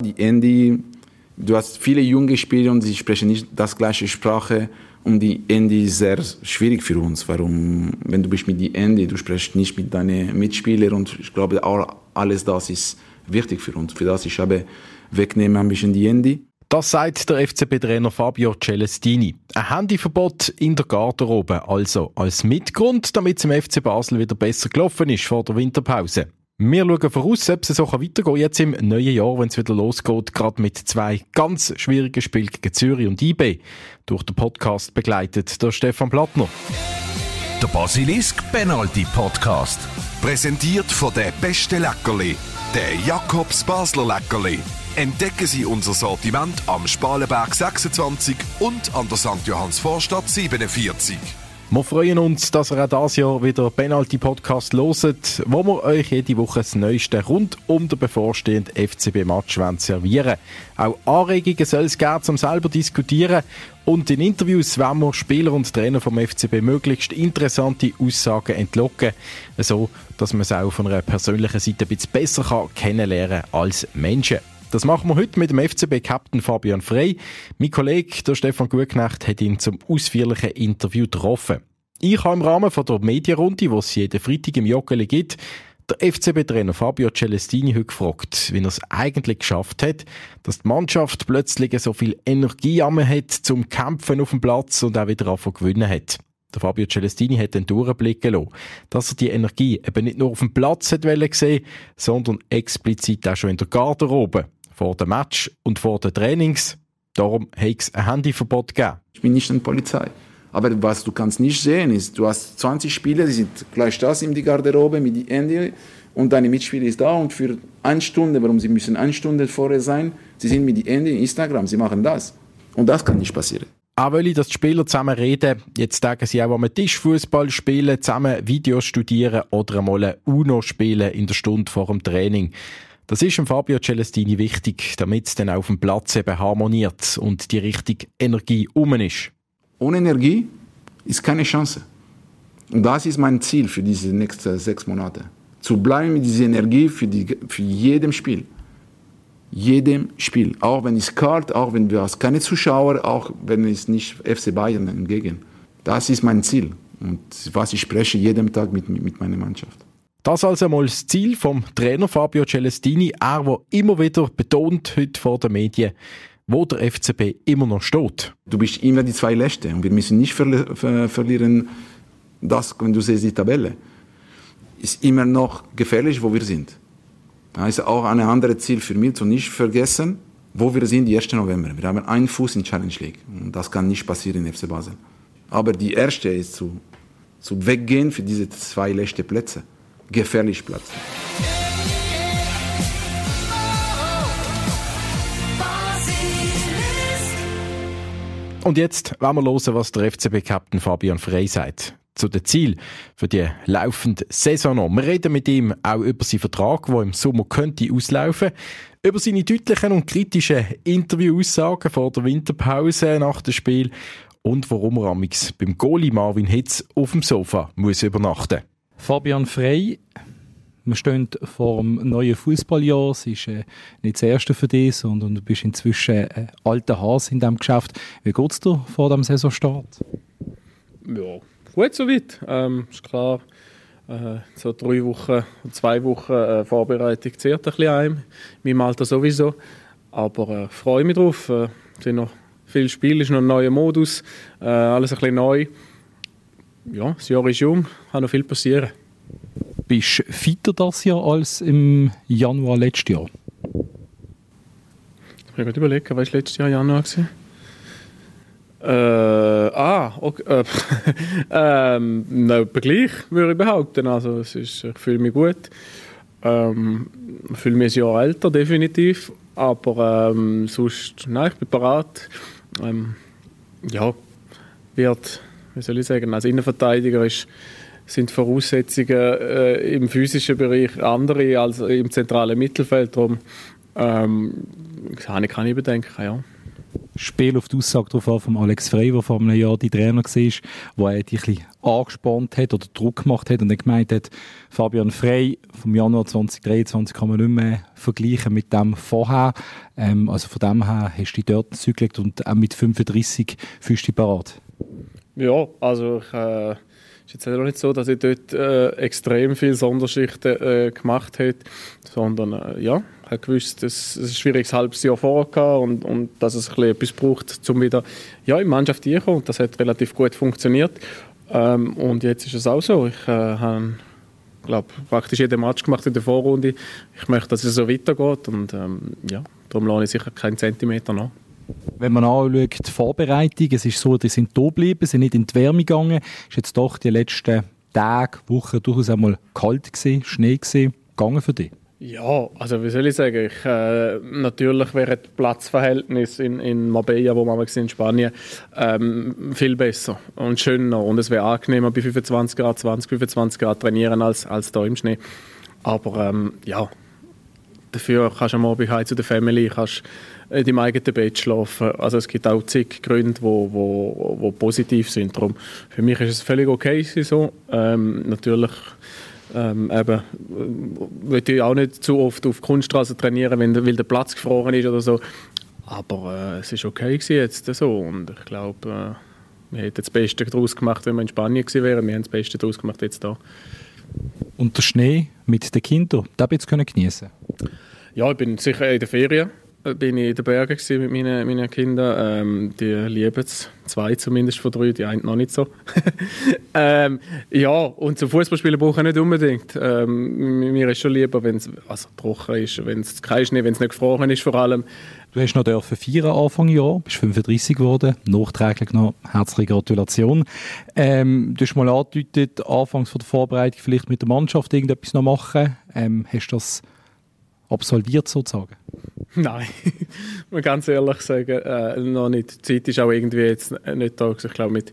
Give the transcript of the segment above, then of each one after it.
Die Andy, du hast viele junge Spieler und sie sprechen nicht das gleiche Sprache. Und die Andy ist sehr schwierig für uns. Warum, wenn du bist mit die Andy, du sprichst nicht mit deinen Mitspielern und ich glaube, alles das ist wichtig für uns. Für das ich habe wegnehmen ein bisschen die Andy. Das sagt der FCB-Trainer Fabio Celestini. Ein Handyverbot in der Garderobe, also als Mitgrund, damit es im FC Basel wieder besser gelaufen ist vor der Winterpause. Wir schauen voraus, ob es so weitergehen jetzt im neuen Jahr, wenn es wieder losgeht, gerade mit zwei ganz schwierigen Spielen gegen Zürich und IB. Durch den Podcast begleitet der Stefan Plattner. Der Basilisk Penalty Podcast. Präsentiert von der beste Leckerli, der Jakobs Basler Leckerli. Entdecken Sie unser Sortiment am Spalenberg 26 und an der St. Johanns Vorstadt 47. Wir freuen uns, dass ihr auch dieses Jahr wieder Penalty Podcast loset, wo wir euch jede Woche das Neueste rund um den bevorstehenden FCB-Match servieren Auch Anregungen soll es geben, um selber diskutieren. Und in Interviews wollen wir Spieler und Trainer vom FCB möglichst interessante Aussagen entlocken, so dass man es auch von einer persönlichen Seite ein bisschen besser kennenlernen kann als Menschen. Das machen wir heute mit dem FCB-Captain Fabian Frey. Mein Kollege, der Stefan Gutknecht, hat ihn zum ausführlichen Interview getroffen. Ich habe im Rahmen von der Medienrunde, die es jeden Freitag im Joggeli gibt, der FCB-Trainer Fabio Celestini heute gefragt, wie er es eigentlich geschafft hat, dass die Mannschaft plötzlich so viel Energie hat zum Kämpfen auf dem Platz und auch wieder anfangen gewinnen hat. Der Fabio Celestini hat dann durchblicken lassen, dass er die Energie eben nicht nur auf dem Platz hat sehen sondern explizit auch schon in der Garderobe vor dem Match und vor den Trainings. Darum hat es ein Handyverbot gegeben. Ich bin nicht eine Polizei. Aber was du kannst nicht sehen ist, du hast 20 Spieler, die sind gleich das in die Garderobe mit dem Handy und deine Mitspieler ist da und für eine Stunde, warum sie müssen eine Stunde vorher sein, sie sind mit dem Handy in Instagram, sie machen das. Und das kann nicht passieren. Auch weil ich, dass die Spieler zusammen reden, jetzt sagen sie auch am Tischfußball spielen, zusammen Videos studieren oder einmal ein UNO spielen in der Stunde vor dem Training. Das ist Fabio Celestini wichtig, damit es dann auf dem Platz eben harmoniert und die richtige Energie um ist. Ohne Energie ist keine Chance. Und das ist mein Ziel für diese nächsten sechs Monate. Zu bleiben mit dieser Energie für, die, für jedem Spiel. Jedem Spiel. Auch wenn es kalt, auch wenn wir keine Zuschauer, auch wenn es nicht FC Bayern entgegen. Das ist mein Ziel. Und was ich spreche jeden Tag mit, mit meiner Mannschaft. Das also einmal das Ziel vom Trainer Fabio Celestini, er, der immer wieder betont heute vor den Medien, wo der FCB immer noch steht. Du bist immer die zwei Letzte und wir müssen nicht ver ver verlieren, das, wenn du siehst die Tabelle, ist immer noch gefährlich, wo wir sind. Das ist auch ein anderes Ziel für mich, zu nicht vergessen, wo wir sind, 1. November. Wir haben einen Fuß in Challenge League und das kann nicht passieren in FC Basel. Aber die erste ist zu, zu weggehen für diese zwei letzten Plätze gefährlich platzen. Und jetzt wollen wir hören, was der FCB-Captain Fabian Frey sagt zu den Zielen für die laufende Saison. Wir reden mit ihm auch über seinen Vertrag, der im Sommer könnte auslaufen über seine deutlichen und kritischen Interviewaussagen vor der Winterpause nach dem Spiel und warum er beim Goalie Marvin Hitz auf dem Sofa muss übernachten Fabian Frey, wir stehen vor dem neuen Fußballjahr. Es ist äh, nicht das erste für dich, sondern du bist inzwischen äh, alter Hase in diesem Geschäft. Wie geht es dir vor dem Saisonstart? Ja, gut soweit. Ähm, ist klar, äh, so drei Wochen, zwei Wochen äh, Vorbereitung zehrt ein bisschen ein. In meinem Alter sowieso. Aber äh, freue mich drauf. Äh, es sind noch viele Spiele, ist noch ein neuer Modus, äh, alles ein bisschen neu ja, das Jahr ist jung, kann noch viel passieren. Bist du fitter das Jahr als im Januar letztes Jahr? Ich muss gerade überlegen, was war letztes Jahr Januar? Gewesen? Äh, ah, okay. Äh, ähm, no, gleich, würde ich behaupten. Also, es ist, ich fühle mich gut. Ähm, ich fühle mich ein Jahr älter, definitiv. Aber ähm, sonst, nein, ich bin bereit. Ähm, ja, wird wie soll ich sagen, als Innenverteidiger ist, sind Voraussetzungen äh, im physischen Bereich andere als im zentralen Mittelfeld. Darum ähm, kann ich, ich bedenken, ja. Spiel auf die Aussage darauf an von Alex Frey, der vor einem Jahr die Trainer war, wo er dich ein angespannt hat oder Druck gemacht hat und dann gemeint hat, Fabian Frey vom Januar 2023 kann man nicht mehr vergleichen mit dem vorher. Ähm, also von dem her hast du dich dort gezügelt und auch mit 35 fühlst du dich parat. Ja, also ich... Äh ist jetzt auch nicht so, dass ich dort äh, extrem viele Sonderschichten äh, gemacht habe, sondern äh, ja, ich habe gewusst, dass es ein schwieriges halbes Jahr vorher und, und dass es ein etwas braucht, um wieder ja, in die Mannschaft zu kommen. Und das hat relativ gut funktioniert. Ähm, und jetzt ist es auch so. Ich äh, habe glaube praktisch jeden Match gemacht in der Vorrunde. Ich möchte, dass es so weitergeht und ähm, ja, darum lohne ich sicher keinen Zentimeter nach. Wenn man anschaut, die Vorbereitung, es ist so, die sind da geblieben, sind nicht in die Wärme gegangen. Es ist jetzt doch die letzten Tage, Wochen durchaus einmal kalt gewesen, Schnee gewesen, gegangen für dich? Ja, also wie soll ich sagen, ich, äh, natürlich wäre das Platzverhältnis in, in Marbella, wo wir in Spanien, ähm, viel besser und schöner und es wäre angenehmer bei 25 Grad, 20, 25 Grad trainieren als, als da im Schnee. Aber ähm, ja, dafür kannst du am Abend zu der Family, kannst in deinem eigenen Bett schlafen. Also es gibt auch zig Gründe, die wo, wo, wo positiv sind. Darum, für mich ist es völlig okay so. Ähm, natürlich ähm, eben, will ich auch nicht zu oft auf Kunststraße trainieren, wenn, weil der Platz gefroren ist oder so. Aber äh, es ist okay jetzt so und ich glaube, äh, wir hätten das Beste daraus gemacht, wenn wir in Spanien gewesen wären. Wir haben das Beste daraus gemacht jetzt da. Und der Schnee mit den Kindern, den jetzt können genießen? Ja, ich bin sicher in der Ferien bin ich in den Bergen mit meinen, meinen Kindern. Ähm, die lieben es. Zwei zumindest von drei, die einen noch nicht so. ähm, ja, und zum Fußballspielen brauche ich nicht unbedingt. Ähm, mir ist schon lieber, wenn es also trocken ist, wenn es kein Schnee, wenn es nicht gefroren ist vor allem. Du hast noch dürfen feiern Anfang Jahr, bist 35 geworden, nachträglich noch herzliche Gratulation. Ähm, du hast mal angedeutet, anfangs von der Vorbereitung vielleicht mit der Mannschaft irgendetwas noch machen. Ähm, hast du das absolviert sozusagen? Nein, muss ganz ehrlich sagen, äh, noch nicht. Die Zeit ist auch irgendwie jetzt nicht da. Ich glaube, mit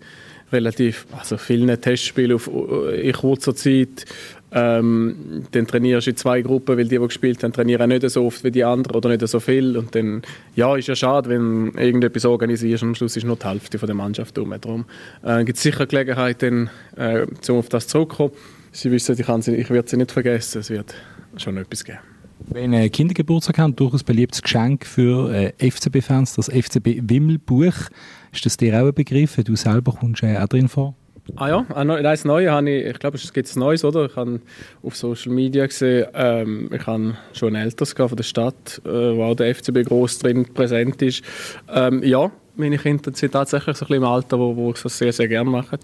relativ also vielen Testspielen auf, äh, in kurzer Zeit. Ähm, dann trainierst du in zwei Gruppen, weil die, die gespielt haben, trainieren nicht so oft wie die anderen oder nicht so viel. Und dann, ja, ist ja schade, wenn du irgendetwas organisierst und am Schluss ist nur die Hälfte von der Mannschaft um. Darum äh, gibt es sicher Gelegenheit, dann, äh, um auf das zurückzukommen. Sie wissen, ich, ich werde sie nicht vergessen. Es wird schon etwas geben. Wenn ein Kindergeburtstag haben, durchaus beliebtes Geschenk für äh, FCB-Fans, das FCB-Wimmelbuch. Ist das dir auch ein Begriff? Du selber kommst äh, auch drin vor? Ah ja, ein Neues habe ich, ich glaube, es gibt ein Neues, oder? Ich habe auf Social Media gesehen, ähm, ich habe schon ein älteres von der Stadt, äh, wo auch der FCB groß drin präsent ist. Ähm, ja, meine Kinder sind tatsächlich so ein bisschen im Alter, wo, wo ich das sehr, sehr gerne mache.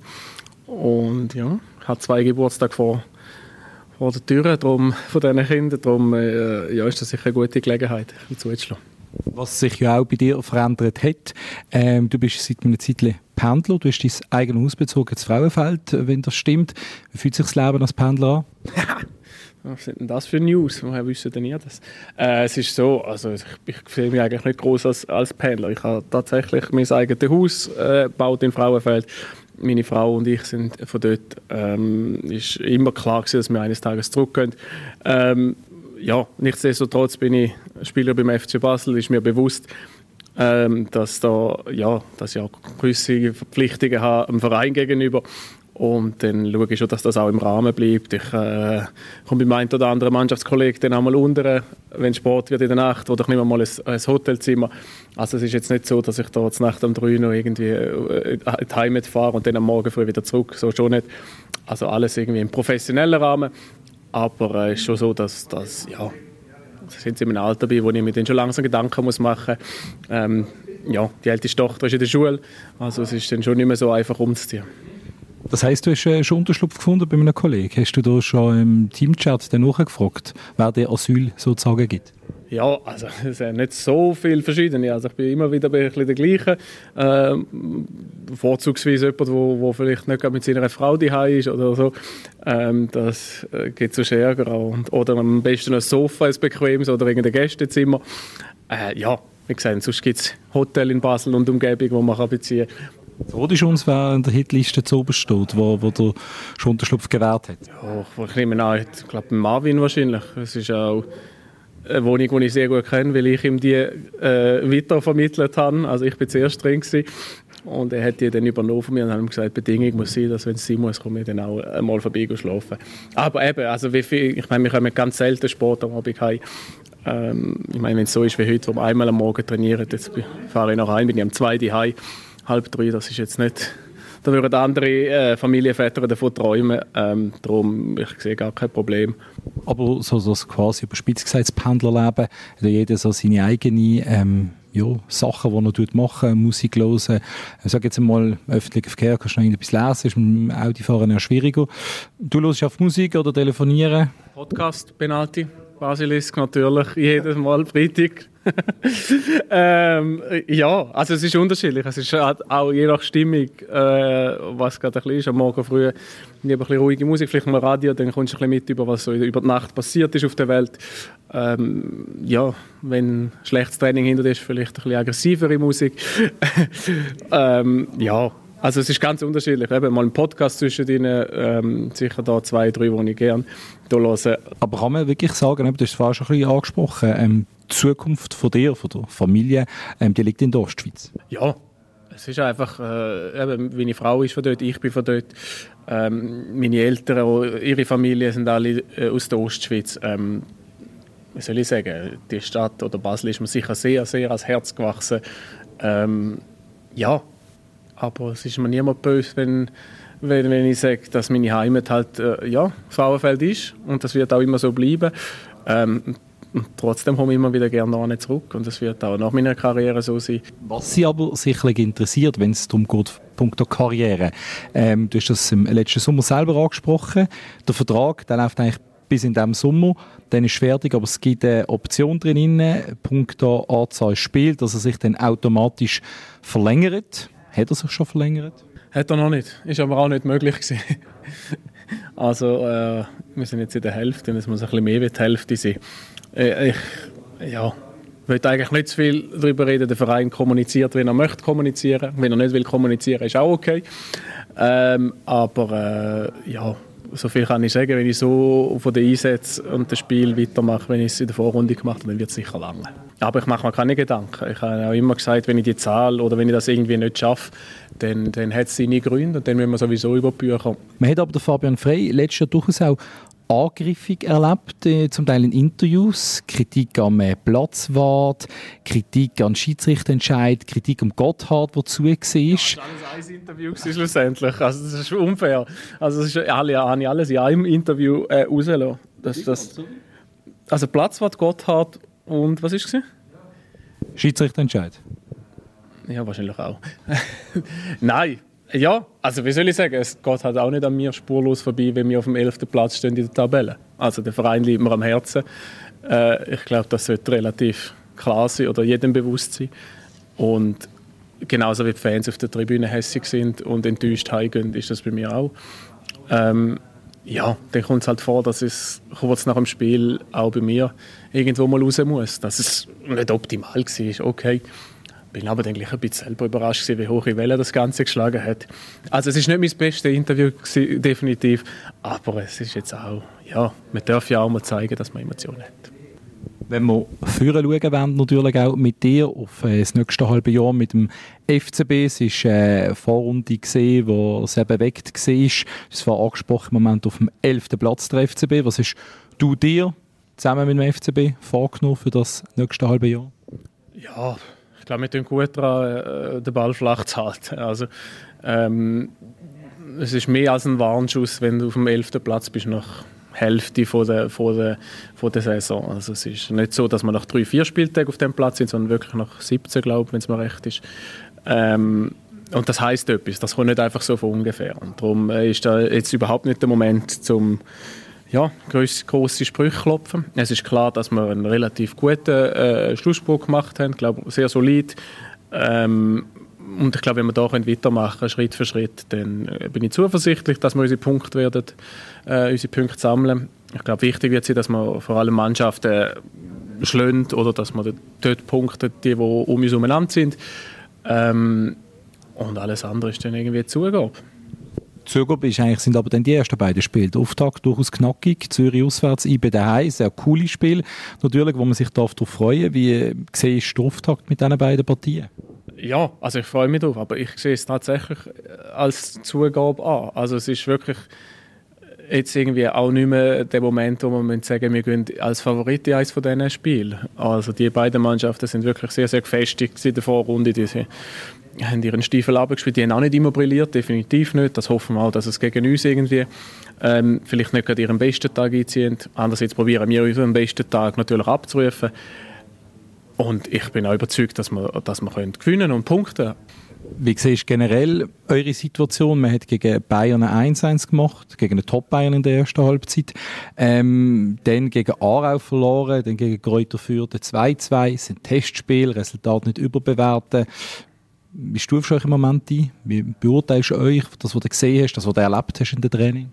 Und ja, ich habe zwei Geburtstage vor vor der Tür drum, von diesen Kindern. Darum äh, ja, ist das sicher eine gute Gelegenheit, ein zuzuschlagen. Was sich ja auch bei dir verändert hat, ähm, du bist seit einer Zeit Pendler, du hast dein eigenes Haus bezogen, das Frauenfeld, wenn das stimmt. Wie fühlt sich das Leben als Pendler an? Was sind denn das für News? Woher wissen denn ihr das? Äh, es ist so, also ich, ich sehe mich eigentlich nicht groß als, als Pendler. Ich habe tatsächlich mein eigenes Haus äh, gebaut in Frauenfeld meine Frau und ich sind von dort, ähm, ist immer klar gewesen, dass wir eines Tages zurückgehen. Ähm, ja, nichtsdestotrotz bin ich Spieler beim FC Basel, ist mir bewusst, ähm, dass da ja, dass ich auch gewisse Verpflichtungen habe dem Verein gegenüber und dann schaue ich schon, dass das auch im Rahmen bleibt. Ich äh, komme beim einen oder anderen Mannschaftskollegen dann einmal unter, wenn Sport wird in der Nacht, oder ich nehme mal ein, ein Hotelzimmer. Also es ist jetzt nicht so, dass ich da Nacht um drei noch irgendwie äh, in die Heimat fahre und dann am Morgen früh wieder zurück. So schon nicht. Also alles irgendwie im professionellen Rahmen. Aber es äh, ist schon so, dass das, ja, sind sie in einem Alter bei, wo ich mir dann schon langsam Gedanken muss machen muss. Ähm, ja, die älteste Tochter ist in der Schule, also es ist dann schon nicht mehr so einfach umzuziehen. Das heißt, du hast äh, schon Unterschlupf gefunden bei einem Kollegen. Hast du da schon im Teamchat nachgefragt, wer dir Asyl sozusagen gibt? Ja, also es sind nicht so viele verschiedene. Also ich bin immer wieder ein bisschen der gleiche. Ähm, vorzugsweise jemand, wo, wo vielleicht nicht mit seiner Frau daheim ist oder so. Ähm, das äh, geht so Ärger. Oder am besten ein Sofa, ein bequemes oder irgendein Gästezimmer. Äh, ja, wie gesagt, sonst gibt es Hotel in Basel und Umgebung, wo man beziehen kann. Rot uns, wer in der Hitliste zu oben steht, wo, wo der schon Unterschlupf gewährt hat. Ja, ich nehme an, ich glaube Marvin wahrscheinlich. Es ist auch eine Wohnung, die ich sehr gut kenne, weil ich ihm die äh, weitervermittelt habe. Also ich bin zuerst drin gewesen. Und er hat die dann übernommen von mir und hat ihm gesagt, die Bedingung muss sein, dass wenn es sein muss, komme ich dann auch einmal vorbei schlafen. Aber eben, also wie viel, ich meine, wir kommen ganz selten Sport am Abend. Ähm, ich meine, wenn es so ist wie heute, wo wir einmal am Morgen trainieren, jetzt fahre ich noch rein, bin ich am 2 heim, halb drei, das ist jetzt nicht da würden andere äh, Familienväter davon träumen. Ähm, darum, ich sehe gar kein Problem. Aber so, so quasi überspitzt gesagt, das Pendlerleben, hat jeder so seine eigenen ähm, ja, Sachen, die er machen Musik hören. Ich sage jetzt einmal, öffentlicher Verkehr kannst du noch etwas lesen, ist mit dem Autofahren eher schwieriger. Du hörst auf Musik oder telefonieren? Podcast, Penalty. Basilisk natürlich, jedes Mal Freitag. ähm, ja, also es ist unterschiedlich. Es ist auch je nach Stimmung, äh, was gerade ein bisschen ist. Am Morgen früh lieber ein ruhige Musik, vielleicht mal Radio, dann kommst du ein bisschen mit über, was so über die Nacht passiert ist auf der Welt. Ähm, ja, wenn schlechtes Training hinter dir ist, vielleicht ein bisschen aggressivere Musik. ähm, ja, also es ist ganz unterschiedlich. Eben mal ein Podcast zwischen ihnen, ähm, sicher da zwei, drei, die ich gerne höre. Aber kann man wirklich sagen, du hast es vorhin schon ein bisschen angesprochen, ähm, die Zukunft von dir, von der Familie, ähm, die liegt in der Ostschweiz? Ja, es ist einfach, äh, eben, meine Frau ist von dort, ich bin von dort. Ähm, meine Eltern, ihre Familie sind alle äh, aus der Ostschweiz. Ähm, wie soll ich sagen, die Stadt oder Basel ist mir sicher sehr, sehr ans Herz gewachsen. Ähm, ja, aber es ist mir niemand böse, wenn, wenn, wenn ich sage, dass meine Heimat halt äh, ja, Frauenfeld ist und das wird auch immer so bleiben. Ähm, trotzdem komme ich immer wieder gerne zurück und das wird auch nach meiner Karriere so sein. Was Sie aber sicherlich interessiert, wenn es darum geht, punkto Karriere. Ähm, du hast das im letzten Sommer selber angesprochen. Der Vertrag, der läuft eigentlich bis in diesem Sommer. Dann ist fertig, aber es gibt eine Option drin, punkto Anzahl Spiel, dass er sich dann automatisch verlängert. Hat er sich schon verlängert? Hat er noch nicht. Ist aber auch nicht möglich gewesen. also äh, wir sind jetzt in der Hälfte, es muss ein bisschen mehr wie die Hälfte sein. Äh, ich ja, will eigentlich nicht zu viel darüber reden. Der Verein kommuniziert, wenn er möchte kommunizieren. Wenn er nicht will kommunizieren, ist auch okay. Ähm, aber äh, ja, so viel kann ich sagen, wenn ich so von den Einsätzen und dem Spiel weitermache, wenn ich es in der Vorrunde gemacht habe, dann wird es sicher lange. Aber ich mache mir keine Gedanken. Ich habe auch immer gesagt, wenn ich die Zahl oder wenn ich das irgendwie nicht schaffe, dann, dann hat es seine Gründe und dann müssen wir sowieso über die Bücher. Man hat aber den Fabian Frey letztes Jahr durchaus auch angriffig erlebt, äh, zum Teil in Interviews, Kritik am äh, Platzwart, Kritik an Schiedsrichterentscheid, Kritik am Gotthard, der zu war. Das war alles ein Interview schlussendlich, also das ist unfair. Also das ist alle, ich alles in einem Interview äh, rausgelassen. Das, das, also Platzwart, Gotthard und was war es? Schiedsrichterentscheid. Ja, wahrscheinlich auch. Nein, ja, also wie soll ich sagen, es geht halt auch nicht an mir spurlos vorbei, wenn wir auf dem 11. Platz stehen in der Tabelle. Also der Verein liegt mir am Herzen. Äh, ich glaube, das sollte relativ klar sein oder jedem bewusst sein. Und genauso wie die Fans auf der Tribüne hässig sind und enttäuscht heimgehen, ist das bei mir auch. Ähm, ja, dann kommt es halt vor, dass es kurz nach dem Spiel auch bei mir irgendwo mal raus muss. Dass es nicht optimal war, okay bin aber dann gleich ein bisschen selber überrascht wie hoch hohe Welle das Ganze geschlagen hat. Also es ist nicht mein bestes Interview gewesen, definitiv, aber es ist jetzt auch, ja, man darf ja auch mal zeigen, dass man Emotionen hat. Wenn wir führen schauen wollen, natürlich auch mit dir auf äh, das nächste halbe Jahr mit dem FCB. Es war eine Vorrunde, gesehen, wo sehr bewegt war. Es war angesprochen im Moment auf dem 11. Platz der FCB. Was hast du dir zusammen mit dem FCB vorgenommen für das nächste halbe Jahr? Ja, ich glaube, wir tun gut daran, äh, den Ball flach zu halten. Also, ähm, es ist mehr als ein Warnschuss, wenn du auf dem 11. Platz bist nach Hälfte von der, von der, von der Saison. Also es ist nicht so, dass wir nach drei, vier Spieltagen auf dem Platz sind, sondern wirklich nach 17, glaube ich, wenn es mir recht ist. Ähm, und das heißt etwas. Das kommt nicht einfach so von ungefähr. Und darum äh, ist da jetzt überhaupt nicht der Moment, zum ja, grosse Sprüche klopfen. Es ist klar, dass wir einen relativ guten äh, Schlussspruch gemacht haben, ich glaube sehr solid. Ähm, und ich glaube, wenn wir da weitermachen können, Schritt für Schritt, dann äh, bin ich zuversichtlich, dass wir unsere Punkte werden, äh, unsere Punkte sammeln. Ich glaube, wichtig wird sein, dass wir vor allem Mannschaften schlönt oder dass wir dort Punkte, die, die um uns herum sind. Ähm, und alles andere ist dann irgendwie Zugabe. Zögerb ist eigentlich, sind aber dann die ersten beiden Spiele. Der Auftakt durchaus knackig, Zürich auswärts, IB daheim, sehr cooles Spiel. Natürlich, wo man sich darauf freuen Wie siehst du den Auftakt mit diesen beiden Partien? Ja, also ich freue mich drauf, aber ich sehe es tatsächlich als Zugabe an. Also es ist wirklich jetzt irgendwie auch nicht mehr der Moment, wo man sagen wir gehen als Favorit in eines von diesen Spielen. Also die beiden Mannschaften sind wirklich sehr, sehr gefestigt in der Vorrunde. Die haben ihren Stiefel abgespielt. Die haben auch nicht immer brilliert, definitiv nicht. Das hoffen wir auch, dass es gegen uns irgendwie ähm, vielleicht nicht gerade ihren besten Tag einziehen. Andererseits probieren wir unseren besten Tag natürlich abzurufen. Und ich bin auch überzeugt, dass wir, dass wir können gewinnen und punkten wie siehst du generell eure Situation? Man hat gegen Bayern 1-1 gemacht, gegen den Top-Bayern in der ersten Halbzeit. Ähm, dann gegen Aarau verloren, dann gegen Kräuter Fürth 2-2. Das sind Testspiele, Resultat nicht überbewerten. Wie stufst du euch im Moment ein? Wie beurteilst du euch, das, was du gesehen hast, das, was du erlebt hast in der Training?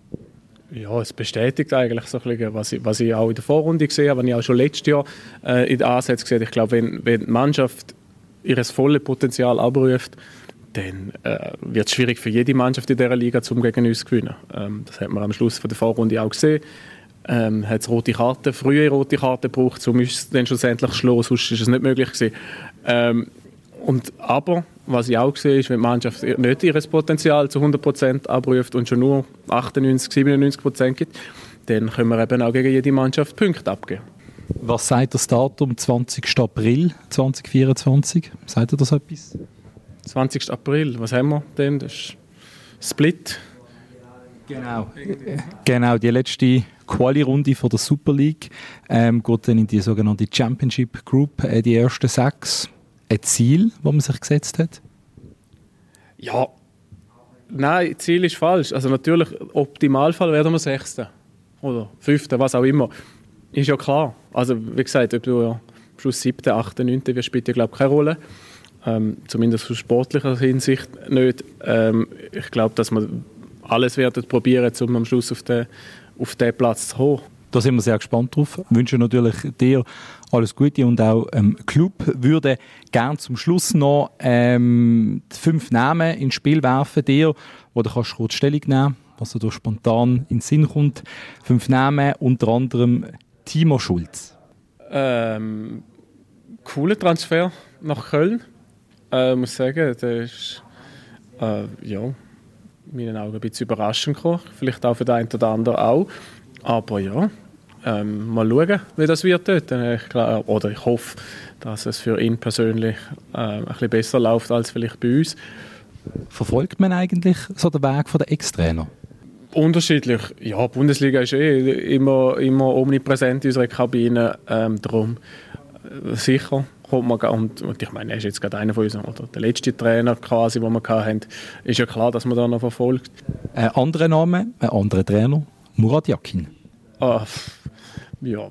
Ja, es bestätigt eigentlich so ein bisschen, was ich, was ich auch in der Vorrunde gesehen habe, was ich auch schon letztes Jahr äh, in den Ansätzen gesehen habe. Ich glaube, wenn, wenn die Mannschaft ihr volles Potenzial abruft, dann äh, wird es schwierig für jede Mannschaft in dieser Liga, um gegen uns zu gewinnen. Ähm, das hat man am Schluss von der Vorrunde auch gesehen. Ähm, hat es rote Karten, frühe rote Karten gebraucht, um uns dann schlussendlich zu schlagen, sonst ist es nicht möglich gewesen. Ähm, und, aber, was ich auch sehe, ist, wenn die Mannschaft nicht ihr Potenzial zu 100% abruft und schon nur 98, 97% gibt, dann können wir eben auch gegen jede Mannschaft Punkte abgeben. Was sagt das Datum 20. April 2024? Sagt ihr das etwas? 20. April, was haben wir denn? Das ist Split. Genau. Genau, die letzte Quali-Runde der Super League ähm, geht dann in die sogenannte Championship Group, äh, die ersten sechs. Ein Ziel, das man sich gesetzt hat? Ja, nein, Ziel ist falsch. Also natürlich, Optimalfall werden wir Sechster oder Fünfter, was auch immer. Ist ja klar. Also wie gesagt, ob du ja Schluss 7., 8., 9. wirst, spielt ja glaube keine Rolle ähm, zumindest aus sportlicher Hinsicht nicht. Ähm, ich glaube, dass wir alles werden probieren, um am Schluss auf den, auf den Platz zu kommen. Da sind wir sehr gespannt drauf. Ich wünsche natürlich dir alles Gute und auch ähm, Club würde gern zum Schluss noch ähm, fünf Namen ins Spiel werfen, dir, wo du kannst kurz Stellung nehmen, was dir spontan in den Sinn kommt. Fünf Namen, unter anderem Timo Schulz. Ähm, cooler Transfer nach Köln. Äh, muss sagen, der ist äh, ja, in meinen Augen ein bisschen überraschend gekommen. Vielleicht auch für den einen oder anderen auch. Aber ja, ähm, mal schauen, wie das wird dort. Ich glaub, oder ich hoffe, dass es für ihn persönlich äh, ein bisschen besser läuft als vielleicht bei uns. Verfolgt man eigentlich so den Weg der Ex-Trainer? Unterschiedlich. Ja, die Bundesliga ist eh immer, immer omnipräsent in unserer Kabine. Ähm, darum äh, sicher kommt man, und, und ich meine, er ist jetzt gerade einer von uns, oder der letzte Trainer quasi, den wir hatten, ist ja klar, dass man da noch verfolgt. Ein anderer Name, ein anderer Trainer, Murat Yakin. Ah, ja,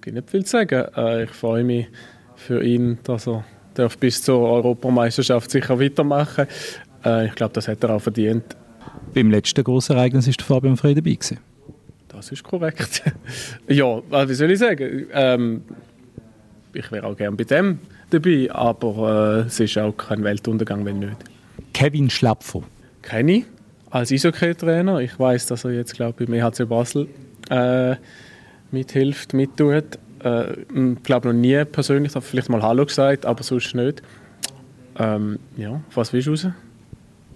kann nicht viel sagen. Äh, ich freue mich für ihn, dass er darf bis zur Europameisterschaft sicher weitermachen äh, Ich glaube, das hat er auch verdient. Beim letzten großen Ereignis war Fabian Frey dabei. Gewesen. Das ist korrekt. ja, wie soll ich sagen? Ähm, ich wäre auch gerne bei dem dabei, aber äh, es ist auch kein Weltuntergang, wenn nicht. Kevin Schlapfer. Kenne ich als Eishockey-Trainer. Ich weiß, dass er jetzt, glaube ich, im EHC Basel äh, mithilft, mittut. Äh, ich glaube noch nie persönlich, ich habe vielleicht mal Hallo gesagt, aber sonst nicht. Ähm, ja, was willst du raus?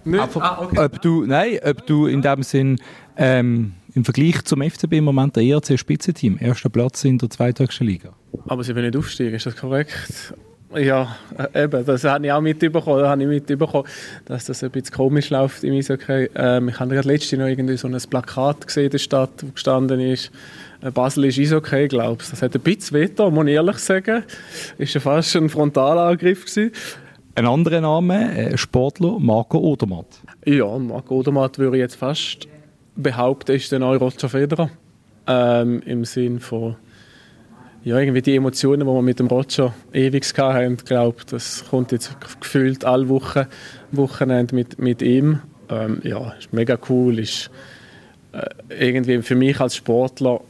Nicht? Ah, okay. ob du, nein, ob du in dem Sinn ähm, im Vergleich zum FCB im Moment der ERC Spitzenteam, erster Platz in der zweithöchsten Liga. Aber sie will nicht aufsteigen, ist das korrekt? Ja, äh, eben, das habe ich auch mitbekommen, habe ich mitbekommen, dass das ein bisschen komisch läuft im Eishockey. Ähm, ich habe gerade letztens noch irgendwie so ein Plakat gesehen in der Stadt, wo gestanden ist, äh, Basel ist Eishockey, glaube ich. Das hat ein bisschen wetter, muss ich ehrlich sagen. Ist ja fast ein Frontalangriff gewesen. Ein anderer Name, äh, Sportler Marco Odermatt. Ja, Marco Odermatt würde ich jetzt fast behaupten, ist der neue Roger Federer. Ähm, Im Sinn von ja, irgendwie die Emotionen, die wir mit dem Roger ewig hatten, glaube das kommt jetzt gefühlt alle Wochen, Wochenende mit, mit ihm. Ähm, ja, ist mega cool, ist äh, irgendwie für mich als Sportler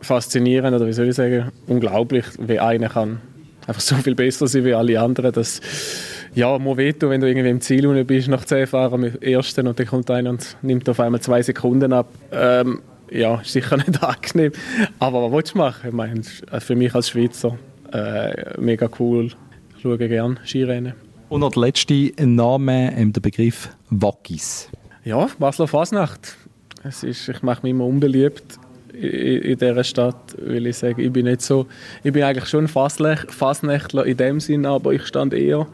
faszinierend oder wie soll ich sagen, unglaublich, wie einer kann einfach so viel besser sein wie alle anderen. Das ja, muss wehtun, wenn du irgendwie im Ziel bist, nach 10 Fahrern mit Ersten und dann kommt einer und nimmt auf einmal zwei Sekunden ab. Ähm, ja, ist sicher nicht angenehm. Aber was willst du machen? Ich meine, für mich als Schweizer äh, mega cool. Ich schaue gerne Skirennen. Und noch der letzte Name, ähm, der Begriff Wackis. Ja, Basler Fasnacht. Es ist, ich mache mich immer unbeliebt in, in dieser Stadt, weil ich sage, ich bin nicht so, ich bin eigentlich schon Fasnächtler in dem Sinn, aber ich stand eher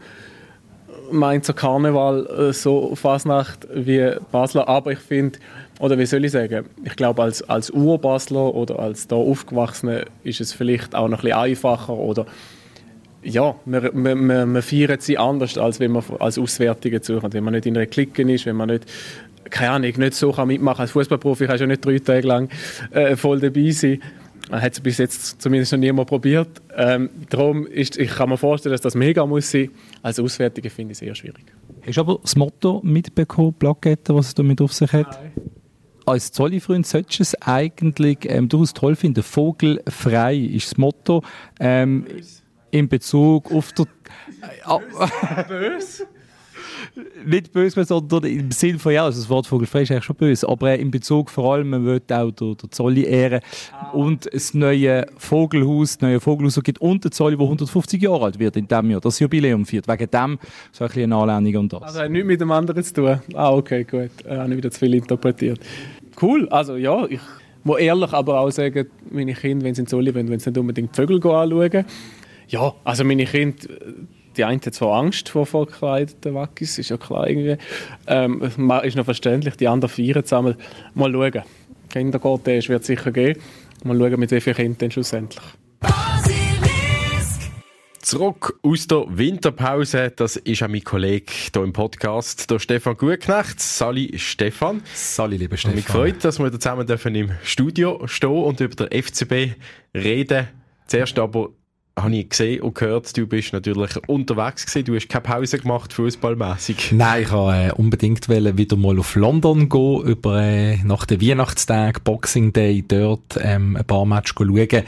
Mainzer Karneval äh, so Fasnacht wie Basler, aber ich finde, oder wie soll ich sagen, ich glaube als, als Urbasler oder als da Aufgewachsene ist es vielleicht auch noch ein bisschen einfacher oder ja, man, man feiert sie anders, als wenn man als Auswärtige sucht. Wenn man nicht in einer Clique ist, wenn man nicht keine Ahnung, nicht so kann mitmachen als Fußballprofi, kannst du ja nicht drei Tage lang äh, voll dabei sein. Hat es bis jetzt zumindest noch niemand probiert. Ähm, darum ist, ich kann mir vorstellen, dass das mega muss sein. Als Auswärtige finde ich es sehr schwierig. Hast du aber das Motto mitbekommen, Plakette, was es damit auf sich hat? Nein. Als Zolli-Freund solltest du es eigentlich ähm, durchaus toll finden. Vogelfrei ist das Motto. Ähm, in Bezug auf der... Äh, Böse? Nicht böse, sondern im Sinn von, ja, also das Wort Vogelfrei ist eigentlich schon böse, aber in Bezug vor allem, man will auch der, der Zolli ehren und das neue Vogelhaus, das neue Vogelhaus gibt und der Zolli, der 150 Jahre alt wird in diesem Jahr, das Jubiläum feiert. Wegen dem so ein bisschen eine Anlehnung an das. Also hat nichts mit dem anderen zu tun? Ah, okay, gut. Äh, habe ich wieder zu viel interpretiert. Cool, also ja, ich muss ehrlich aber auch sagen, meine Kinder, wenn sie in Zolli wollen, wenn sie nicht unbedingt die Vögel anschauen, ja, also meine Kinder die einen hat zwar Angst vor verkleideten Wackis, ist ja klar irgendwie. Ähm, ist noch verständlich, die anderen feiern zusammen. Mal schauen. Kindergarten wird es sicher geben. Mal schauen, mit wie vielen Kindern schlussendlich. Zurück aus der Winterpause, das ist auch mein Kollege hier im Podcast, der Stefan Gutknecht. Sali Stefan. Sali, lieber Stefan. Mich freut, dass wir zusammen im Studio stehen und über den FCB reden. Zuerst aber habe ich gesehen und gehört, du bist natürlich unterwegs gewesen. Du hast keine Pause gemacht, fußballmäßig. Nein, ich wollte äh, unbedingt wieder mal auf London gehen, über, äh, nach den Weihnachtstagen, Boxing Day, dort ähm, ein paar Matches schauen.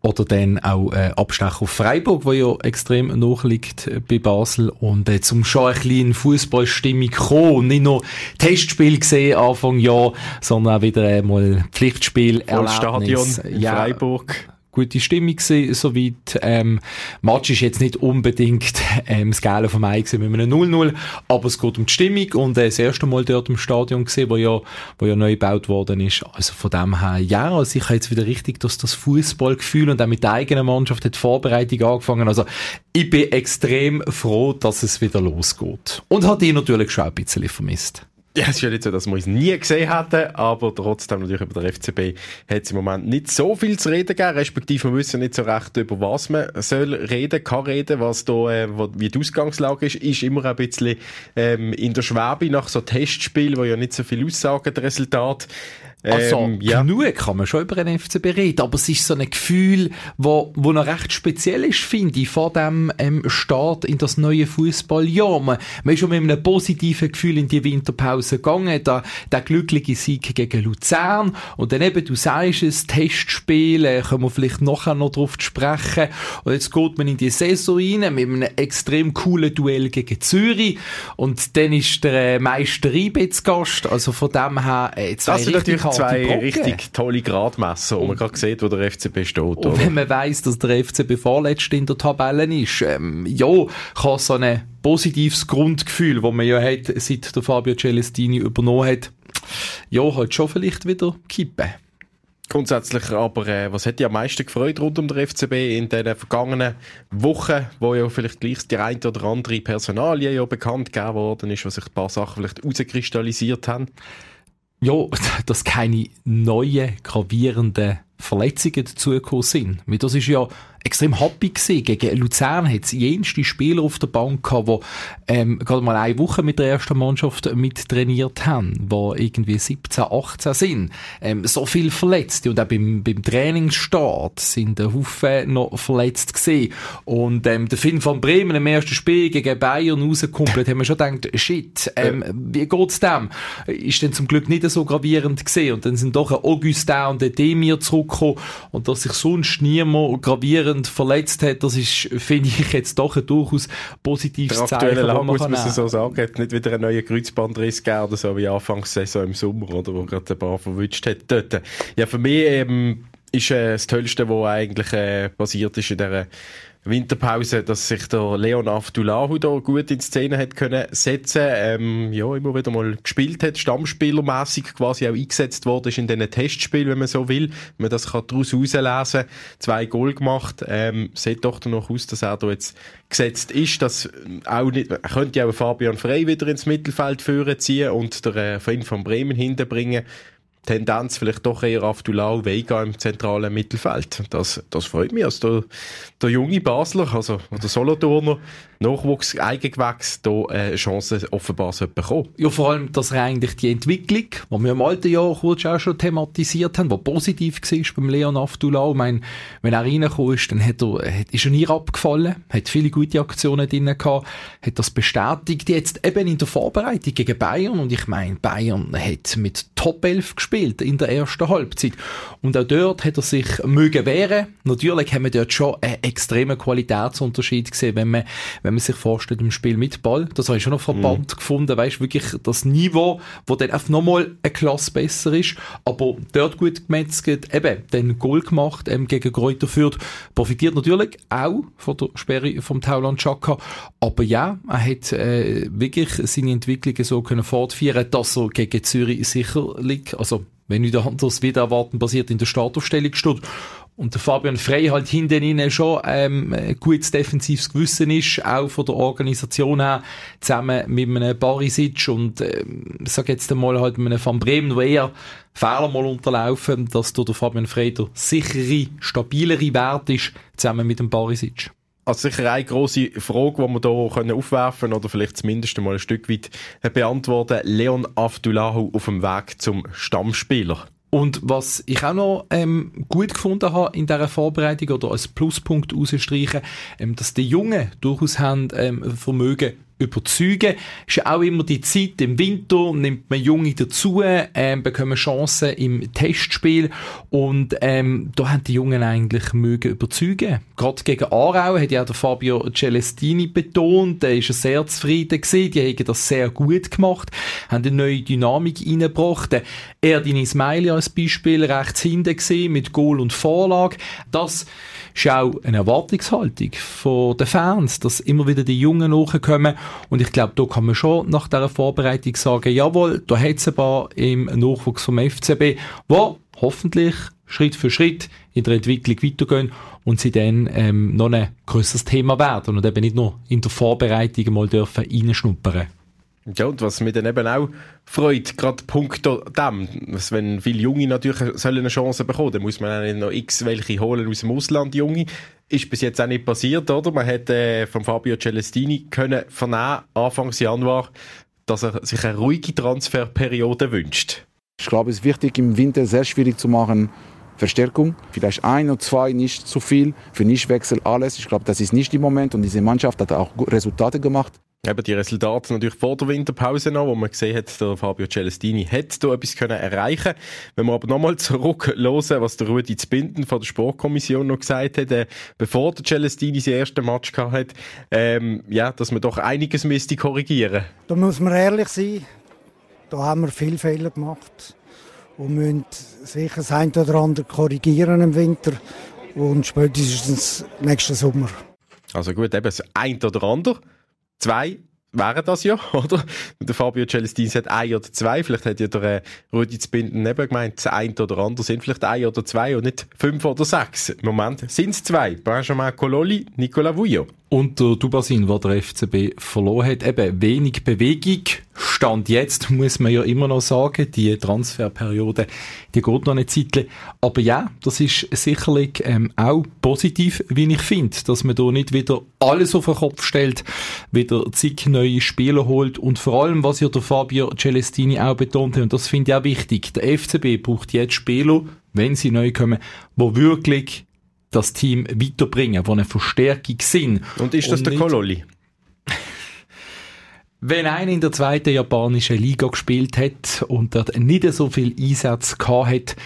Oder dann auch äh, Abstecher auf Freiburg, wo ja extrem nachliegt äh, bei Basel. Und äh, zum schon ein bisschen Fußballstimmung kommen. Nicht nur Testspiel gesehen Anfang Jahr, sondern auch wieder äh, mal Pflichtspiel. Stadion in ja, Freiburg gute Stimmung gewesen, soweit. Ähm, Match ist jetzt nicht unbedingt ähm, das Geile vom Mai mit einem 0-0, aber es geht um die Stimmung und äh, das erste Mal dort im Stadion gesehen, wo ja, wo ja neu gebaut worden ist. Also von dem her, ja, also ich habe jetzt wieder richtig dass das Fußballgefühl und auch mit der eigenen Mannschaft hat die Vorbereitung angefangen. Also ich bin extrem froh, dass es wieder losgeht. Und hat die natürlich schon ein bisschen vermisst. Ja, es ist ja nicht so, dass wir es nie gesehen hätten, aber trotzdem natürlich über der FCB hat es im Moment nicht so viel zu reden gegeben, respektive wir wissen nicht so recht, über was man soll reden, kann reden, was da, äh, wie die Ausgangslage ist, ist immer ein bisschen ähm, in der Schwebe nach so Testspiel, wo ja nicht so viel aussagen, das Resultat. Also, ähm, ja. genug kann man schon über den FCB reden, aber es ist so ein Gefühl, wo, wo noch recht speziell ist, finde ich, vor dem ähm, Start in das neue Fußballjahr. Man, man ist schon mit einem positiven Gefühl in die Winterpause gegangen, der, der glückliche Sieg gegen Luzern. Und dann eben, du sagst es, Testspiel, äh, können wir vielleicht nachher noch drauf sprechen. Und jetzt geht man in die Saison rein mit einem extrem coolen Duell gegen Zürich. Und dann ist der äh, Meister Riebe Gast, also von dem her, äh, zwei richtig zwei richtig tolle Gradmesser, wo man gerade sieht, wo der FCB steht. Und oder? wenn man weiss, dass der FCB vorletzt in der Tabelle ist, ähm, ja, kann so ein positives Grundgefühl, das man ja hat, seit der Fabio Celestini übernommen hat, ja, halt schon vielleicht wieder kippen. Grundsätzlich aber, äh, was hat dich am meisten gefreut rund um den FCB in den vergangenen Wochen, wo ja vielleicht gleich die eine oder andere Personalie ja bekannt gegeben worden ist, wo sich ein paar Sachen vielleicht herauskristallisiert haben? Ja, dass keine neuen gravierenden Verletzungen dazugekommen sind. Weil das ist ja extrem happy gewesen. Gegen Luzern hat es jenste Spieler auf der Bank gehabt, die ähm, gerade mal eine Woche mit der ersten Mannschaft mittrainiert haben, die irgendwie 17, 18 sind. Ähm, so viel Verletzte und auch beim, beim Trainingsstart sind der Haufen noch verletzt gewesen. Und ähm, der Finn von Bremen im ersten Spiel gegen Bayern rausgekommen, haben wir schon gedacht, shit, ähm, wie geht's dem? Ist dann zum Glück nicht so gravierend gesehen und dann sind doch ein Augustin und ein Demir zurückgekommen und dass sich sonst niemand gravierend gravierend verletzt hat, das ist, finde ich, jetzt doch ein durchaus positives Der Zeichen. aktuelle muss man so sagen, hat nicht wieder einen neuen Kreuzbandriss gegeben oder so wie Anfangssaison im Sommer, oder, wo gerade ein paar verwünscht hat dort. Ja, für mich ähm, ist äh, das Tollste, was eigentlich äh, passiert ist in dieser Winterpause, dass sich der Leon Aftulahu da gut in Szene hat können setzen, ähm, ja, immer wieder mal gespielt hat, Stammspielermäßig quasi auch eingesetzt worden ist in diesen Testspielen, wenn man so will, wenn man das kann daraus herauslesen zwei Goal gemacht, ähm, sieht doch danach aus, dass er da jetzt gesetzt ist, dass auch nicht, könnte ja auch Fabian Frey wieder ins Mittelfeld führen ziehen und der äh, Freund von Bremen hinterbringen, Tendenz vielleicht doch eher auf Dulau Vega im zentralen Mittelfeld. Das, das freut mich. Also der, der junge Basler, also der Solothurner, Nachwuchs, Eigengewächs, da äh, eine Chance offenbar bekommen. Ja, vor allem, dass er eigentlich die Entwicklung, die wir im alten Jahr kurz auch schon thematisiert haben, die positiv war beim Leon Aftulau. Ich meine, wenn er reingekommen ist, dann hat er, hat, ist er nie abgefallen, hat viele gute Aktionen drin gehabt, hat das bestätigt, jetzt eben in der Vorbereitung gegen Bayern. Und ich meine, Bayern hat mit Top 11 gespielt in der ersten Halbzeit. Und auch dort hat er sich mögen wehren. Natürlich haben wir dort schon einen extremen Qualitätsunterschied gesehen, wenn man, wenn man sich vorstellt im Spiel mit Ball. Das habe ich schon noch verbannt gefunden, weißt wirklich das Niveau, wo dann einfach nochmal eine Klasse besser ist. Aber dort gut gemetzelt, eben, den Goal gemacht, ähm, gegen Kräuter Fürth. Profitiert natürlich auch von der Sperre vom Tauland Chaka. Aber ja, er hat, äh, wirklich seine Entwicklungen so können fortführen, dass er gegen Zürich sicher liegt. Also, wenn nicht anders wieder erwarten basiert in der Startaufstellung steht. Und der Fabian Frey halt hinten innen schon ähm, ein gutes defensives Gewissen ist, auch von der Organisation her, zusammen mit einem Barisic und ähm, sag jetzt einmal halt mit einem Van Bremen, wo eher Fehler mal unterlaufen, dass da der Fabian Frey der sichere, stabilere Wert ist, zusammen mit dem Barisic. Also sicher eine grosse Frage, die wir hier können aufwerfen oder vielleicht zumindest mal ein Stück weit beantworten. Leon Aftulahu auf dem Weg zum Stammspieler. Und was ich auch noch ähm, gut gefunden habe in dieser Vorbereitung oder als Pluspunkt rausstreichen, ähm, dass die Jungen durchaus haben ähm, Vermögen überzeugen. Ist ja auch immer die Zeit im Winter, nimmt man Junge dazu, ähm, bekommen Chancen im Testspiel und ähm, da haben die Jungen eigentlich mögen überzeugen. Gerade gegen Aarau hat ja auch der Fabio Celestini betont, der ist sehr zufrieden gewesen, die haben das sehr gut gemacht, haben eine neue Dynamik reingebracht. Erdin Ismaili als Beispiel rechts hinten gesehen mit Goal und Vorlage. Das ist auch eine Erwartungshaltung von den Fans, dass immer wieder die Jungen nachkommen. Und ich glaube, da kann man schon nach dieser Vorbereitung sagen, jawohl, da hat es ein paar im Nachwuchs vom FCB, wo hoffentlich Schritt für Schritt in der Entwicklung weitergehen und sie dann ähm, noch ein grösseres Thema werden und eben nicht nur in der Vorbereitung mal dürfen reinschnuppern. Ja, und was mich dann eben auch freut, gerade punkto dem, dass wenn viele Junge natürlich sollen eine Chance bekommen, dann muss man auch nicht noch x welche holen aus dem Ausland, Junge. Ist bis jetzt auch nicht passiert, oder? Man hat äh, von Fabio Celestini können vernehmen, Anfangs Januar, dass er sich eine ruhige Transferperiode wünscht. Ich glaube, es ist wichtig, im Winter sehr schwierig zu machen, Verstärkung. Vielleicht ein oder zwei, nicht zu viel. Für Nichtwechsel alles. Ich glaube, das ist nicht im Moment. Und diese Mannschaft hat auch Resultate gemacht. Eben die Resultate natürlich vor der Winterpause noch, wo man gesehen hat, der Fabio Celestini hat da etwas können erreichen Wenn wir aber nochmal zurückhören, was der Rudi Zbinden von der Sportkommission noch gesagt hat, äh, bevor der Celestini sein erstes Match gehabt hat, ähm, ja, dass man doch einiges müsste korrigieren. Da muss man ehrlich sein, da haben wir viele Fehler gemacht und müssen sicher das eine oder andere korrigieren im Winter und spätestens nächsten Sommer. Also gut, eben das ein oder andere. Zwei wären das ja, oder? Der Fabio Celestini hat ein oder zwei, vielleicht hat ja der äh, Rudi Zbinden neben gemeint, das ein oder andere sind vielleicht ein oder zwei und nicht fünf oder sechs. Im Moment sind es zwei. Benjamin Cololi, Nicola Vujo. Und der Dubasin, der der FCB verloren hat, eben wenig Bewegung. Stand jetzt, muss man ja immer noch sagen, die Transferperiode, die geht noch eine Zeit. Aber ja, das ist sicherlich ähm, auch positiv, wie ich finde, dass man da nicht wieder alles auf den Kopf stellt, wieder zig neue Spieler holt und vor allem, was ja der Fabio Celestini auch betont hat, und das finde ich auch wichtig, der FCB braucht jetzt Spieler, wenn sie neu kommen, wo wirklich das Team weiterbringen, die eine Verstärkung sind. Und ist das Und der Kololi? Wenn einer in der zweiten japanischen Liga gespielt hat und dort nicht so viel Einsatz gehabt hat,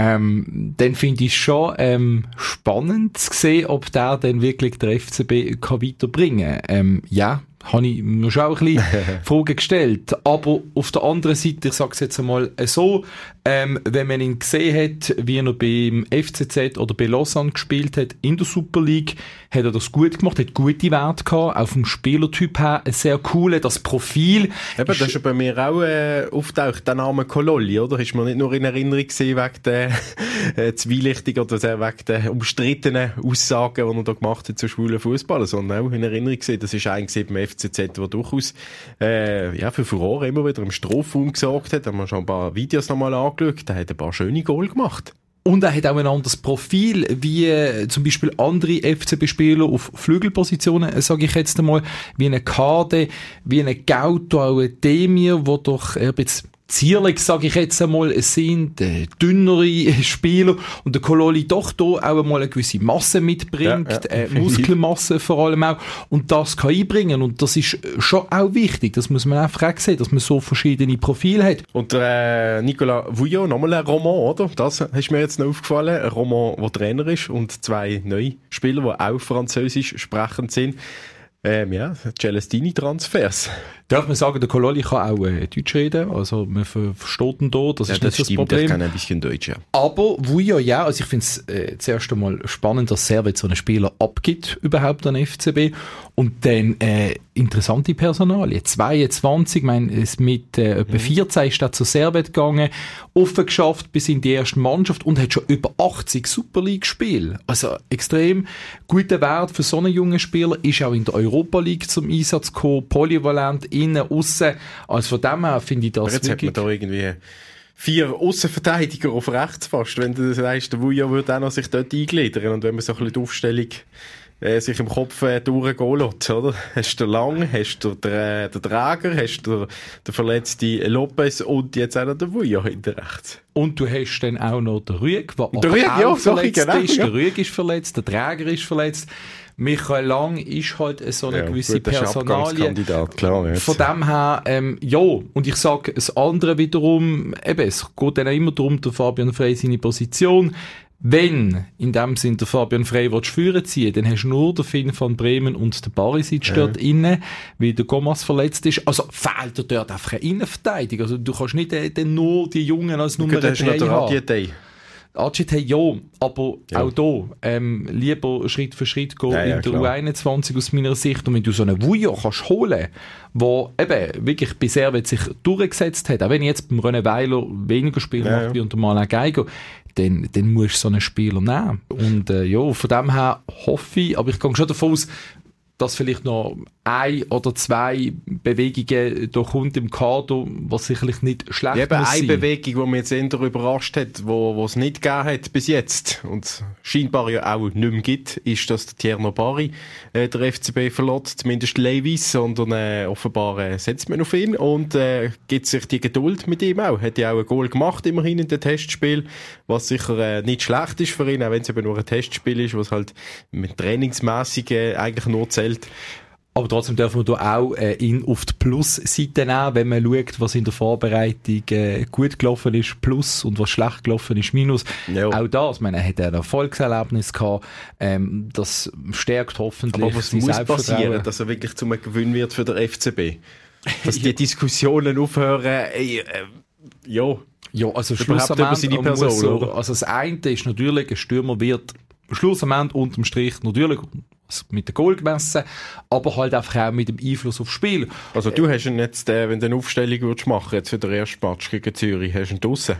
ähm, dann finde ich es schon ähm, spannend zu sehen, ob der dann wirklich der FCB kann weiterbringen kann. Ähm, ja, habe ich mir schon auch ein bisschen Fragen gestellt. Aber auf der anderen Seite, ich sage es jetzt einmal so, ähm, wenn man ihn gesehen hat, wie er beim FCZ oder bei Lausanne gespielt hat in der Super League, hat er das gut gemacht, hat gute Werte gehabt, auch vom Spielertyp her sehr cool, das Profil. Eben, das ist ja bei mir auch äh, auftaucht, der Name Kololli, oder? Ist mir nicht nur in Erinnerung gewesen, wegen der äh, zwielichtigen oder wegen der umstrittenen Aussagen, die er da gemacht hat zu schwulen Fußballern, sondern auch in Erinnerung gesehen, das ist eigentlich beim FCZ, der durchaus äh, ja, für Furore immer wieder im Strafraum gesorgt hat. Da haben wir schon ein paar Videos nochmal angeschaut, der hat ein paar schöne Goal gemacht. Und er hat auch ein anderes Profil, wie äh, zum Beispiel andere FCB-Spieler auf Flügelpositionen, äh, sage ich jetzt einmal, wie eine Kade, wie eine Gauto, auch ein Demir, wo doch äh, jetzt zierlich, sage ich jetzt einmal, es sind äh, dünnere Spieler und der Kololi doch da auch einmal eine gewisse Masse mitbringt, ja, ja. Äh, Muskelmasse vor allem auch und das kann einbringen und das ist schon auch wichtig, das muss man einfach auch sehen, dass man so verschiedene Profile hat. Und der äh, Nicolas Vouillot, nochmal ein Roman, oder? Das ist mir jetzt noch aufgefallen, ein Roman, der Trainer ist und zwei neue Spieler, die auch französisch sprechend sind. Ähm, ja, Celestini-Transfers. Darf man sagen, der Kololi kann auch äh, Deutsch reden, also man versteht ihn da, das ja, ist das nicht stimmt, das Problem. kann ein bisschen Deutsch, ja. Aber Vuja, ja, also ich finde es äh, zuerst einmal spannend, dass Servet so einen Spieler abgibt, überhaupt an FCB. Und dann äh, interessante Personalie. 22, ich meine, mit äh, etwa 14 mhm. ist er zu Servet gegangen, offen geschafft bis in die erste Mannschaft und hat schon über 80 Super League-Spiele. Also extrem guter Wert für so einen jungen Spieler, ist auch in der Europa League zum Einsatz gekommen, polyvalent, innen, außen. Also von dem her finde ich das Aber jetzt wirklich... hat man da irgendwie vier Außenverteidiger auf rechts fast, wenn du sagst, der Wuja würde auch noch sich dort eingliedern und wenn man so ein bisschen die Aufstellung äh, sich im Kopf äh, durchgehen lässt, oder? Hast du Lang, hast du den, äh, den Träger, hast du den verletzten Lopez und jetzt auch noch den Vuja hinter rechts. Und du hast dann auch noch den Rüeg, der der Rüeg, auch ja, verletzt genau, ist. Ja. Der Rüeg ist verletzt, der Träger ist verletzt. Michael Lang ist halt so eine Ja, gewisse Personalie. Klar. Von dem her, ähm, ja, und ich sage das andere wiederum, eben, es geht dann auch immer darum, der Fabian Frey seine Position. Wenn in dem Sinn der Fabian Frey willst führen ziehen, dann hast du nur den Finn von Bremen und der Barisic Ja. dort innen, weil der Gomas verletzt ist. Also fehlt dir dort einfach eine Innenverteidigung. Also du kannst nicht äh, nur die Jungen als Nummer Gut, hast du noch 3 den haben. Ja, aber Ja. auch da, ähm, lieber Schritt für Schritt gehen Ja, ja, in der klar. U21 aus meiner Sicht. Und wenn du so einen Vujo kannst holen, der eben wirklich Servet sich durchgesetzt hat, auch wenn jetzt beim René Weiler weniger Spiele macht wie unter Malain Geiger, dann, dann musst du so einen Spieler nehmen. Und äh, ja, von dem her hoffe ich, aber ich gehe schon davon aus, dass vielleicht noch ein oder zwei Bewegungen da kommt im Kader, was sicherlich nicht schlecht Ja, eben eine sein. Bewegung, die mich jetzt eher überrascht hat, wo, wo es nicht gegeben hat bis jetzt und scheinbar ja auch nicht mehr gibt, ist, dass der Tierno Bari äh, der FCB verlässt, zumindest Levis, sondern äh, offenbar äh, setzt man auf ihn und äh, gibt sich die Geduld mit ihm auch. Hat ja auch ein Goal gemacht, immerhin in dem Testspiel, was sicher äh, nicht schlecht ist für ihn, auch wenn es eben nur ein Testspiel ist, was halt mit trainingsmässig äh, eigentlich nur zählt. Aber trotzdem dürfen wir da auch äh, ihn auf die Plus-Seite nehmen, wenn man schaut, was in der Vorbereitung äh, gut gelaufen ist, Plus, und was schlecht gelaufen ist, Minus. Ja. Auch das, ich meine, er hat ein Erfolgserlebnis gehabt, ähm, das stärkt hoffentlich Aber was muss Selbstvertrauen. passieren, dass er wirklich zum Gewinn wird für den FCB? Dass die Diskussionen aufhören, ey, äh, ja. Ja, also über seine muss Person, so? Also das eine ist natürlich, ein Stürmer wird am Schluss am Ende unterm Strich natürlich mit dem Goal gemessen, aber halt einfach auch mit dem Einfluss aufs Spiel. Also du hast ihn jetzt, äh, wenn du eine Aufstellung würdest machen, jetzt für den ersten Match gegen Zürich, hast du ihn draussen?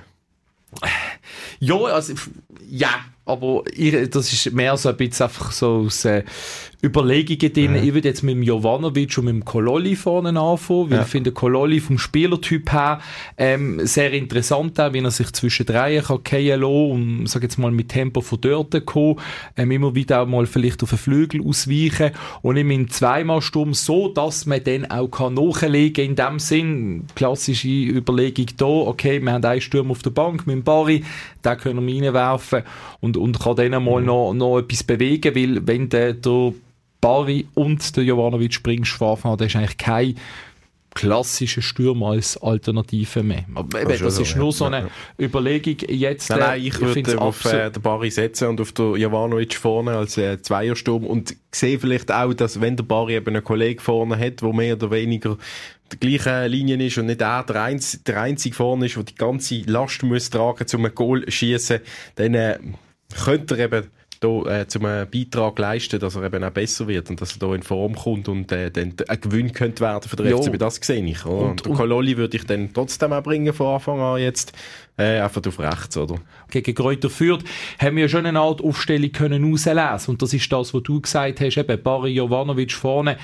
Ja, also, ja, aber ich, das ist mehr so ein bisschen einfach so aus äh, Überlegungen drin. Ich würde jetzt mit dem Jovanovic und mit dem Kololi vorne anfangen, weil Ja. ich finde Kololi vom Spielertyp her ähm, sehr interessant auch, wie er sich zwischen Dreien kann fallen lassen und, sag jetzt mal, mit Tempo von dort kommen, ähm, immer wieder auch mal vielleicht auf den Flügel ausweichen und ihm in zweimal Sturm so, dass man dann auch kann nachlegen in dem Sinn, klassische Überlegung da, okay, wir haben einen Sturm auf der Bank mit dem Barry, den können wir reinwerfen und, und kann dann einmal noch, noch etwas bewegen, weil wenn der, der Barry und der Jovanovic Anfang an, da ist eigentlich kein klassischen Stürmer als Alternative mehr. Aber eben, das ist nur so eine Überlegung jetzt. Nein, nein, ich würde auf äh, den Barry setzen und auf den Jovanovic vorne als äh, Zweiersturm und sehe vielleicht auch, dass wenn der Barry eben einen Kollegen vorne hat, der mehr oder weniger der gleichen Linie ist und nicht er der, Einz der Einzige vorne ist, der die ganze Last muss tragen, um ein Goal zu schießen, dann äh, könnte er eben da, äh, zum einen Beitrag leisten, dass er eben auch besser wird und dass er da in Form kommt und äh, dann ein Gewinn könnte werden für den jo. FCB. Das sehe ich. Oder? Und, und, und Kololi würde ich dann trotzdem auch bringen von Anfang an jetzt. Äh, einfach auf rechts, oder? Gegen Kräuter führt, haben wir schon eine Art Aufstellung können auslesen. Und das ist das, was du gesagt hast, eben Barry Jovanovic vorne,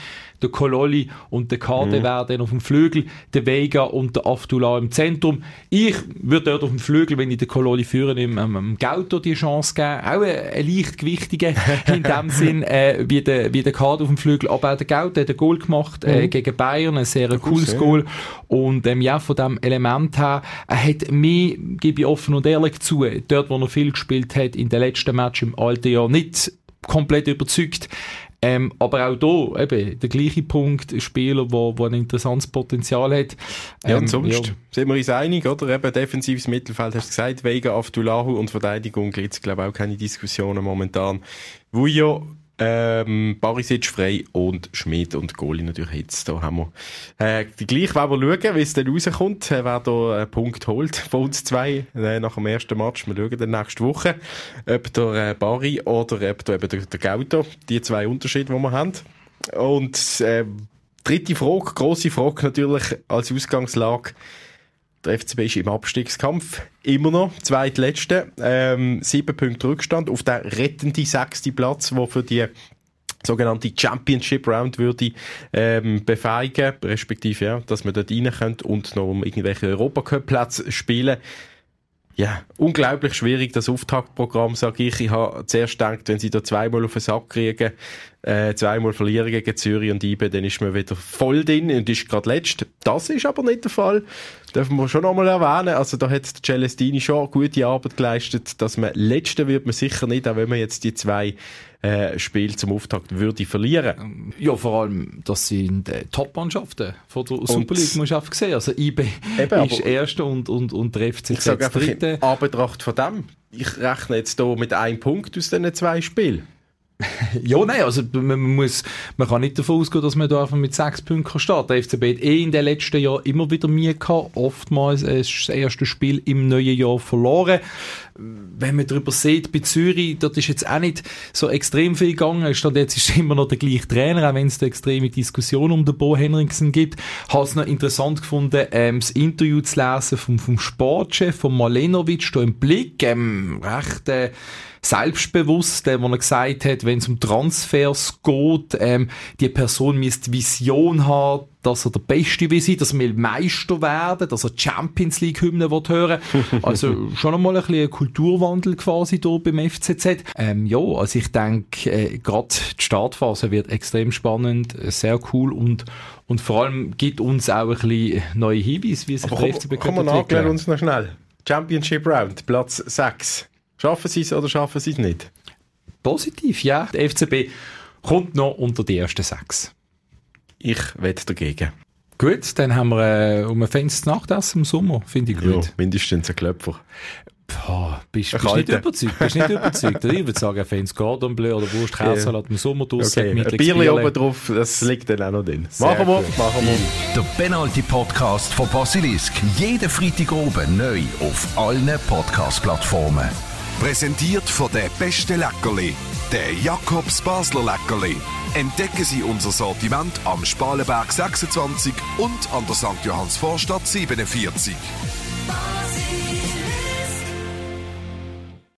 der Kololi und der Kade mhm. werden auf dem Flügel, der Vega und der Aftula im Zentrum. Ich würde dort auf dem Flügel, wenn ich den Kololi führe, im, ähm, im Gauto die Chance geben. Auch ein, ein leichtgewichtiger in dem Sinn, äh, wie der, wie der Kade auf dem Flügel. Aber auch der Gauto hat ein Goal gemacht, äh, mhm. gegen Bayern, ein sehr cooles Goal. Und, ähm, ja, von dem Element her, er hat mehr, gebe ich offen und ehrlich zu, dort, wo er viel gespielt hat, in den letzten Match im alten Jahr nicht komplett überzeugt. Ähm, aber auch hier eben der gleiche Punkt, ein Spieler, wo, wo ein interessantes Potenzial hat. Ähm, ja, und ähm, sonst ja. sind wir uns einig, oder? Eben defensives Mittelfeld, hast du gesagt, Vega, Aftulahu und Verteidigung gibt es, glaube ich, auch keine Diskussionen momentan. Vujo ähm, Barisic frei und Schmidt und Goli natürlich jetzt. Da haben wir, äh, gleich wollen wir schauen, wie es dann rauskommt, äh, wer da einen Punkt holt von uns zwei, äh, nach dem ersten Match. Wir schauen dann nächste Woche, ob der äh, Bari oder ob der, eben der, der Gauto, die zwei Unterschiede, die wir haben. Und, äh, dritte Frage, grosse Frage natürlich als Ausgangslage. Der FCB ist im Abstiegskampf. Immer noch. Zweitletzte. Ähm, sieben Punkte Rückstand auf der rettende sechste Platz, wo für die sogenannte Championship Round würde ähm, befeigen, respektive ja, dass man dort rein könnte und noch um irgendwelche Europacup-Plätze spielen. Ja, unglaublich schwierig, das Auftaktprogramm, sage ich. Ich habe zuerst gedacht, wenn sie da zweimal auf den Sack kriegen, äh, zweimal verlieren gegen Zürich und IBE, dann ist man wieder voll drin und ist gerade letzt. Das ist aber nicht der Fall. Dürfen wir schon nochmal erwähnen. Also da hat Celestini schon gute Arbeit geleistet. Dass man Letzte wird man sicher nicht, auch wenn man jetzt die zwei äh, Spiel zum Auftakt würde verlieren. Ja, vor allem, das sind äh, Top-Mannschaften von der Super League-Mannschaft gesehen. Also IB eben, ist Erster und, und, und trifft sich einfach Dritte. in Anbetracht von dem, ich rechne jetzt hier mit einem Punkt aus diesen zwei Spielen. Ja, nein, also man, muss, man kann nicht davon ausgehen, dass man da einfach mit sechs Punkten starten Der FCB hat eh in den letzten Jahren immer wieder Mühe gehabt, oftmals das erste Spiel im neuen Jahr verloren. Wenn man darüber sieht, bei Zürich, dort ist jetzt auch nicht so extrem viel gegangen. Stand jetzt ist immer noch der gleiche Trainer, auch wenn es da extreme Diskussion um den Bo Henriksen gibt. Habe es noch interessant gefunden, ähm, das Interview zu lesen vom, vom Sportchef, von Malenovic, da im Blick, ähm, recht, äh, selbstbewusst, äh, wo er gesagt hat, wenn es um Transfers geht, ähm, die Person müsste Vision haben, dass er der Beste will sein, dass er Meister werden, dass er Champions League Hymne hören Also schon einmal ein bisschen Kulturwandel quasi hier beim FCZ. Ähm, ja, also ich denke, äh, gerade die Startphase wird extrem spannend, äh, sehr cool und und vor allem gibt uns auch ein bisschen neue Hinweise, wie sich der FCB Komm mal nachklären uns noch schnell. Championship Round, Platz 6. Schaffen sie es oder schaffen sie es nicht? Positiv, ja. Der FCB kommt noch unter die ersten sechs. Ich wette dagegen. Gut, dann haben wir äh, um ein Fenster Nachtessen im Sommer, finde ich gut. Ja, mindestens ein Klöpfer. Boah, bist, bist nicht überzeugt, bist nicht überzeugt. Ich würde sagen, Fans Cordon Bleu oder Wurst, Käsesalat im Sommer draussen. Okay. Ein Bierli oben drauf, das liegt dann auch noch drin. Sehr machen wir, gut. machen wir. Der Penalty-Podcast von Basilisk. Jeden Freitag oben neu auf allen Podcast-Plattformen. Präsentiert von der beste Leckerli, der Jakobs Basler Leckerli. Entdecken Sie unser Sortiment am Spalenberg 26 und an der St. Johanns Vorstadt 47.